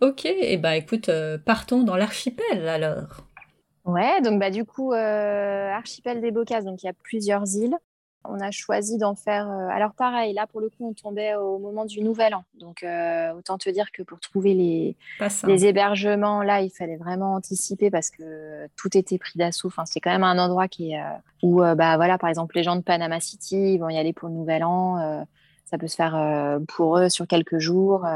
Ok, et bah écoute, partons dans l'archipel alors. Ouais, donc bah du coup, archipel des Bocas, donc il y a plusieurs îles. On a choisi d'en faire. Euh, alors, pareil, là, pour le coup, on tombait au moment du nouvel an. Donc, euh, autant te dire que pour trouver les, les hébergements, là, il fallait vraiment anticiper parce que tout était pris d'assaut. Enfin, c'est quand même un endroit qui est, euh, où, bah, voilà, par exemple, les gens de Panama City, ils vont y aller pour le nouvel an. ça peut se faire pour eux sur quelques jours.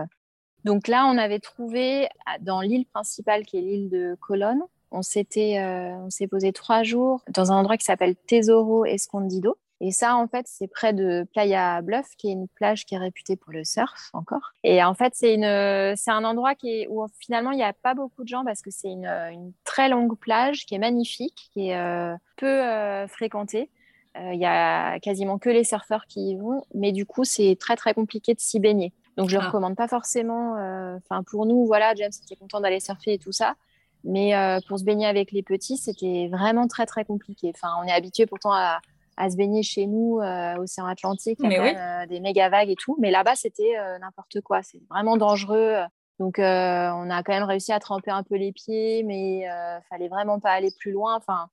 Donc, là, on avait trouvé dans l'île principale, qui est l'île de Colonne, on s'était, on s'est posé trois jours dans un endroit qui s'appelle Tesoro Escondido. Et ça, en fait, c'est près de Playa Bluff, qui est une plage qui est réputée pour le surf encore. Et en fait, c'est une, c'est un endroit qui est, où finalement il n'y a pas beaucoup de gens parce que c'est une, très longue plage qui est magnifique, qui est euh, peu euh, fréquentée. Euh, il y a quasiment que les surfeurs qui y vont, mais du coup, c'est très très compliqué de s'y baigner. Donc, je ne ah. recommande pas forcément. Enfin, pour nous, voilà, James était content d'aller surfer et tout ça. Mais pour se baigner avec les petits, c'était vraiment très très compliqué. Enfin, on est habitué pourtant à, à se baigner chez nous, euh, océan Atlantique, il y a euh, des méga vagues et tout. Mais là-bas, c'était euh, n'importe quoi. C'est vraiment dangereux. Donc, on a quand même réussi à tremper un peu les pieds, mais il fallait vraiment pas aller plus loin. Enfin,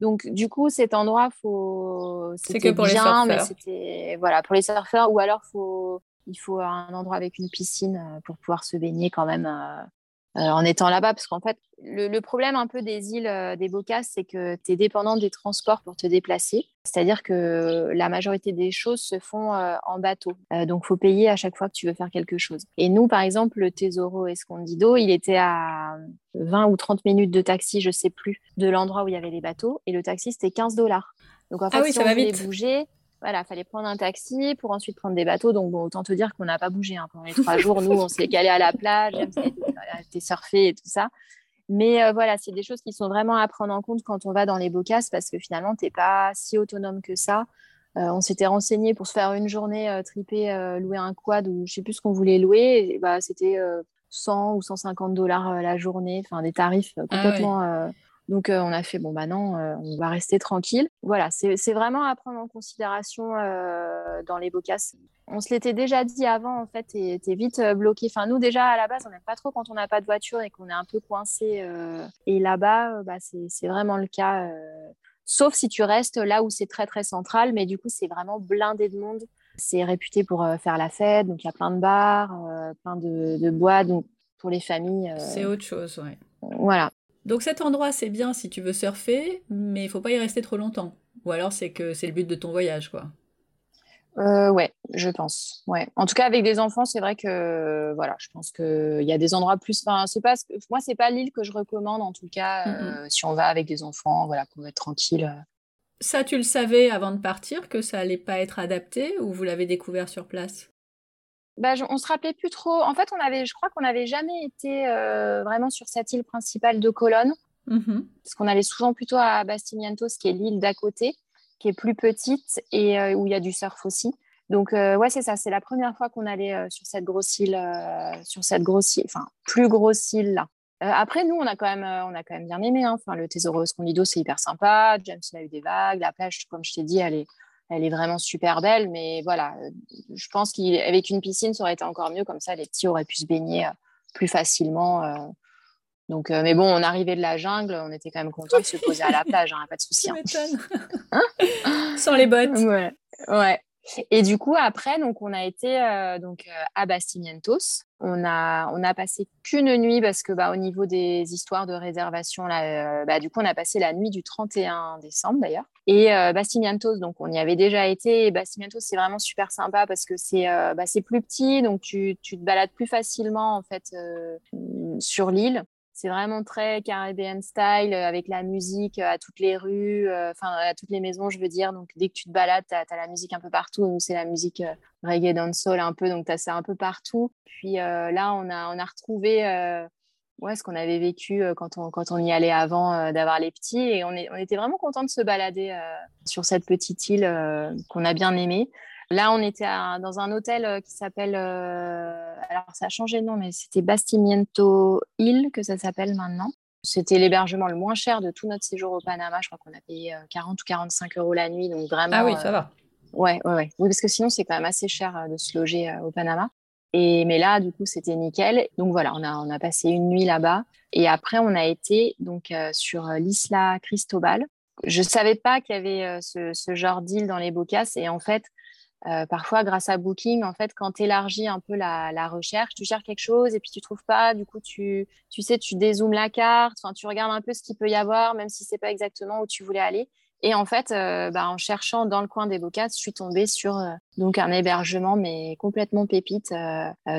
donc, du coup, cet endroit, faut. C'est que pour les surfeurs. mais c'était voilà pour les surfeurs, ou alors faut il faut un endroit avec une piscine pour pouvoir se baigner quand même euh, en étant là-bas, parce qu'en fait, le, problème un peu des îles euh, des Bocas, c'est que tu es dépendant des transports pour te déplacer. C'est-à-dire que la majorité des choses se font euh, en bateau. donc, faut payer à chaque fois que tu veux faire quelque chose. Et nous, par exemple, le Tesoro Escondido, il était à 20 ou 30 minutes de taxi, je sais plus, de l'endroit où il y avait les bateaux. Et le taxi, c'était 15 dollars. Donc, en fait, ah oui, si ça on va voulait vite. bouger, voilà, fallait prendre un taxi pour ensuite prendre des bateaux. Donc, bon, autant te dire qu'on n'a pas bougé hein. pendant les trois jours. Nous, on s'est calé à la plage, on été surfer et tout ça. Mais euh, voilà, c'est des choses qui sont vraiment à prendre en compte quand on va dans les bocasses parce que finalement, tu n'es pas si autonome que ça. Euh, on s'était renseigné pour se faire une journée euh, triper, louer un quad ou je sais plus ce qu'on voulait louer. Et, bah, c'était 100 ou 150 dollars la journée, enfin des tarifs ah complètement. Donc, on a fait, bon, bah non, on va rester tranquille. Voilà, c'est vraiment à prendre en considération dans les bocasses. On se l'était déjà dit avant, en fait, et t'es vite bloqué. Enfin, nous, déjà, à la base, on n'aime pas trop quand on n'a pas de voiture et qu'on est un peu coincé. et là-bas, bah, c'est vraiment le cas. Sauf si tu restes là où c'est très, très central. Mais du coup, c'est vraiment blindé de monde. C'est réputé pour faire la fête. Donc, il y a plein de bars, plein de, de bois. Donc, pour les familles. C'est autre chose, oui. Voilà. Donc cet endroit, c'est bien si tu veux surfer, mais il faut pas y rester trop longtemps. Ou alors c'est que c'est le but de ton voyage, quoi. Euh, ouais, je pense. Ouais. En tout cas, avec des enfants, c'est vrai que voilà, je pense qu'il y a des endroits plus. Enfin, c'est pas moi, c'est pas l'île que je recommande en tout cas euh, si on va avec des enfants, voilà, qu'on va être tranquille. Ça, tu le savais avant de partir que ça allait pas être adapté ou vous l'avez découvert sur place? Bah, on se rappelait plus trop. En fait, on avait, je crois qu'on n'avait jamais été euh, vraiment sur cette île principale de Colonne, mm-hmm. parce qu'on allait souvent plutôt à Bastimientos, qui est l'île d'à côté, qui est plus petite et euh, où il y a du surf aussi. Donc euh, ouais, c'est ça. C'est la première fois qu'on allait sur cette grosse île, sur cette grosse île, enfin plus grosse île là. après, nous, on a quand même, on a quand même bien aimé. Hein. Enfin, le Tesoro Escondido, c'est hyper sympa. James, il a eu des vagues. La plage, comme je t'ai dit, elle est, elle est vraiment super belle, mais voilà, je pense qu'avec une piscine, ça aurait été encore mieux. Comme ça, les petits auraient pu se baigner euh, plus facilement. Euh. Donc, euh, mais bon, on arrivait de la jungle, on était quand même content de se poser à la plage, hein, pas de souci. Hein? Sans les bottes. Ouais, ouais. Et du coup, après, donc, on a été euh, donc, euh, à Bastimientos. On a, on a passé qu'une nuit parce que, bah, au niveau des histoires de réservation, là, euh, bah, du coup, on a passé la nuit du 31 décembre d'ailleurs. Et Bastimientos, donc, on y avait déjà été. Et Bastimientos, c'est vraiment super sympa parce que c'est bah, plus petit, donc tu, tu, te balades plus facilement en fait sur l'île. C'est vraiment très Caribbean style, euh, avec la musique euh, à toutes les rues, euh, enfin à toutes les maisons, je veux dire. Donc dès que tu te balades, tu as, la musique un peu partout. Nous, c'est la musique reggae dancehall un peu, donc tu as ça un peu partout. Puis là, on a, on a retrouvé ouais, ce qu'on avait vécu quand, on, quand on y allait avant d'avoir les petits. Et on, est, on était vraiment content de se balader sur cette petite île qu'on a bien aimée. Là, on était dans un hôtel euh, qui s'appelle. Euh, alors, ça a changé de nom, mais c'était Bastimiento Hill, que ça s'appelle maintenant. C'était l'hébergement le moins cher de tout notre séjour au Panama. Je crois qu'on a payé 40 euh, ou 45 euros la nuit. Donc, vraiment. Ah oui, ça va. Ouais, ouais, ouais. Oui, parce que sinon, c'est quand même assez cher de se loger au Panama. Et, mais là, du coup, c'était nickel. Donc voilà, on a, on a passé une nuit là-bas. Et après, on a été donc sur l'Isla Cristobal. Je savais pas qu'il y avait ce, ce, genre d'île dans les Bocas. Et en fait, euh, parfois, grâce à Booking, en fait, quand tu élargis un peu la, recherche, tu cherches quelque chose et puis tu trouves pas, du coup, tu, tu sais, tu dézoomes la carte, tu regardes un peu ce qu'il peut y avoir, même si c'est pas exactement où tu voulais aller. Et en fait, euh, bah, en cherchant dans le coin des Bocas, je suis tombée sur euh, donc un hébergement, mais complètement pépite,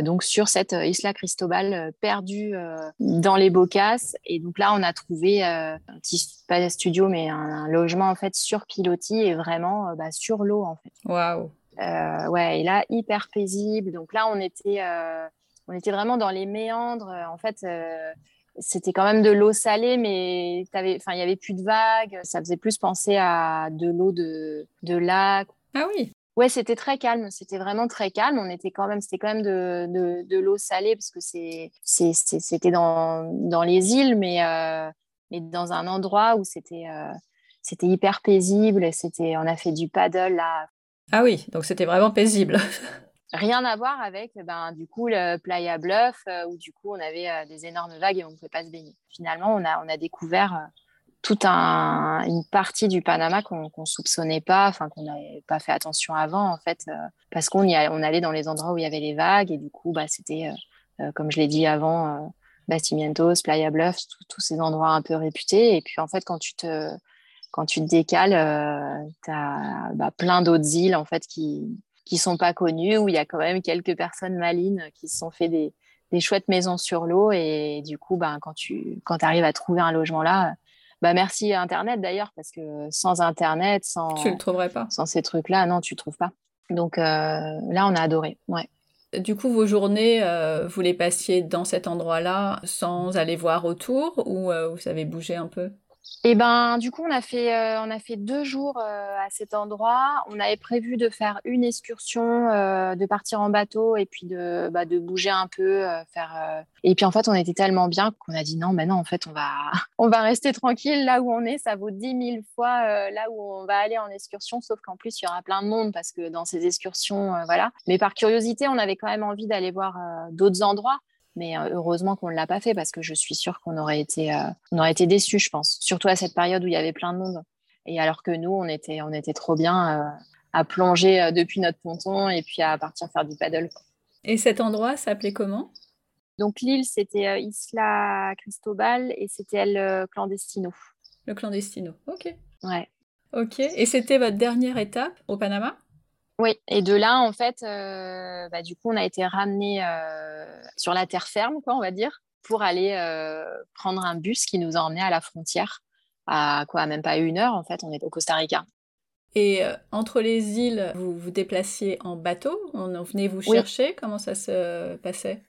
donc sur cette Isla Cristobal perdue dans les Bocas. Et donc là, on a trouvé un petit pas un studio, mais un, logement en fait sur pilotis et vraiment bah, sur l'eau en fait. Waouh ouais, et là, hyper paisible. Donc là, on était, euh, on était vraiment dans les méandres. En fait, euh, c'était quand même de l'eau salée, mais il y avait plus de vagues. Ça faisait plus penser à de l'eau de, de lac. Ah oui. Ouais, c'était très calme. C'était vraiment très calme. On était quand même, c'était quand même de, de, de l'eau salée parce que c'est, c'était dans, dans les îles, mais, mais dans un endroit où c'était, c'était hyper paisible. C'était, on a fait du paddle là. Ah oui, donc c'était vraiment paisible. Rien à voir avec, ben, du coup, le Playa Bluff, euh, où du coup, on avait euh, des énormes vagues et on ne pouvait pas se baigner. Finalement, on a, on a découvert euh, toute un, une partie du Panama qu'on ne soupçonnait pas, enfin, qu'on n'avait pas fait attention avant, en fait, parce qu'on on allait dans les endroits où il y avait les vagues et du coup, bah, c'était, comme je l'ai dit avant, Bastimientos, Playa Bluff, tous ces endroits un peu réputés. Et puis, en fait, quand tu te quand tu te décales, euh, tu as bah, plein d'autres îles en fait qui qui sont pas connues où il y a quand même quelques personnes malines qui se sont fait des, des chouettes maisons sur l'eau. Et du coup bah, quand tu quand arrives à trouver un logement là bah merci internet d'ailleurs parce que sans internet sans tu le trouverais pas. sans ces trucs là non tu le trouves pas. Donc euh, là on a adoré ouais. Du coup, vos journées, euh, vous les passiez dans cet endroit-là sans aller voir autour ou vous avez bougé un peu? Et ben, du coup, on a fait, euh, on a fait deux jours euh, à cet endroit. On avait prévu de faire une excursion, euh, de partir en bateau et puis de, bah, de bouger un peu, faire. Et puis en fait, on était tellement bien qu'on a dit non, ben non, en fait, on va, on va rester tranquille là où on est. Ça vaut dix mille fois là où on va aller en excursion, sauf qu'en plus, il y aura plein de monde parce que dans ces excursions, voilà. Mais par curiosité, on avait quand même envie d'aller voir d'autres endroits. Mais heureusement qu'on ne l'a pas fait parce que je suis sûre qu'on aurait été, euh, on aurait été déçus, je pense. Surtout à cette période où il y avait plein de monde. Et alors que nous, on était, on était trop bien euh, à plonger depuis notre ponton et puis à partir faire du paddle. Et cet endroit s'appelait comment? Donc l'île, c'était Isla Cristobal et c'était le Clandestino. Le Clandestino, ok. Ouais. Ok. Et c'était votre dernière étape au Panama? Oui, et de là, en fait, euh, bah, du coup, on a été ramené euh, sur la terre ferme, quoi, on va dire, pour aller euh, prendre un bus qui nous a emmenés à la frontière, à quoi, même pas une heure, en fait, on est au Costa Rica. Et entre les îles, vous vous déplaciez en bateau? On venait vous chercher? Comment ça se passait?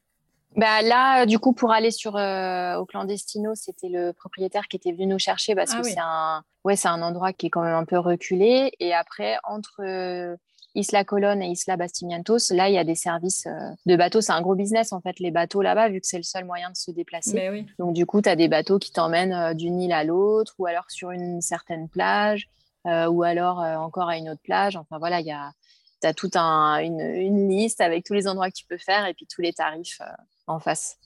Bah là, du coup, pour aller sur au clandestino, c'était le propriétaire qui était venu nous chercher parce ah que c'est un, ouais, c'est un endroit qui est quand même un peu reculé. Et après, entre Isla Colón et Isla Bastimientos, là, il y a des services euh, de bateaux. C'est un gros business, en fait, les bateaux là-bas, vu que c'est le seul moyen de se déplacer. Donc, du coup, tu as des bateaux qui t'emmènent euh, d'une île à l'autre, ou alors sur une certaine plage, euh, ou alors encore à une autre plage. Enfin, voilà, il y a, tu as toute une, liste avec tous les endroits que tu peux faire et puis tous les tarifs en face.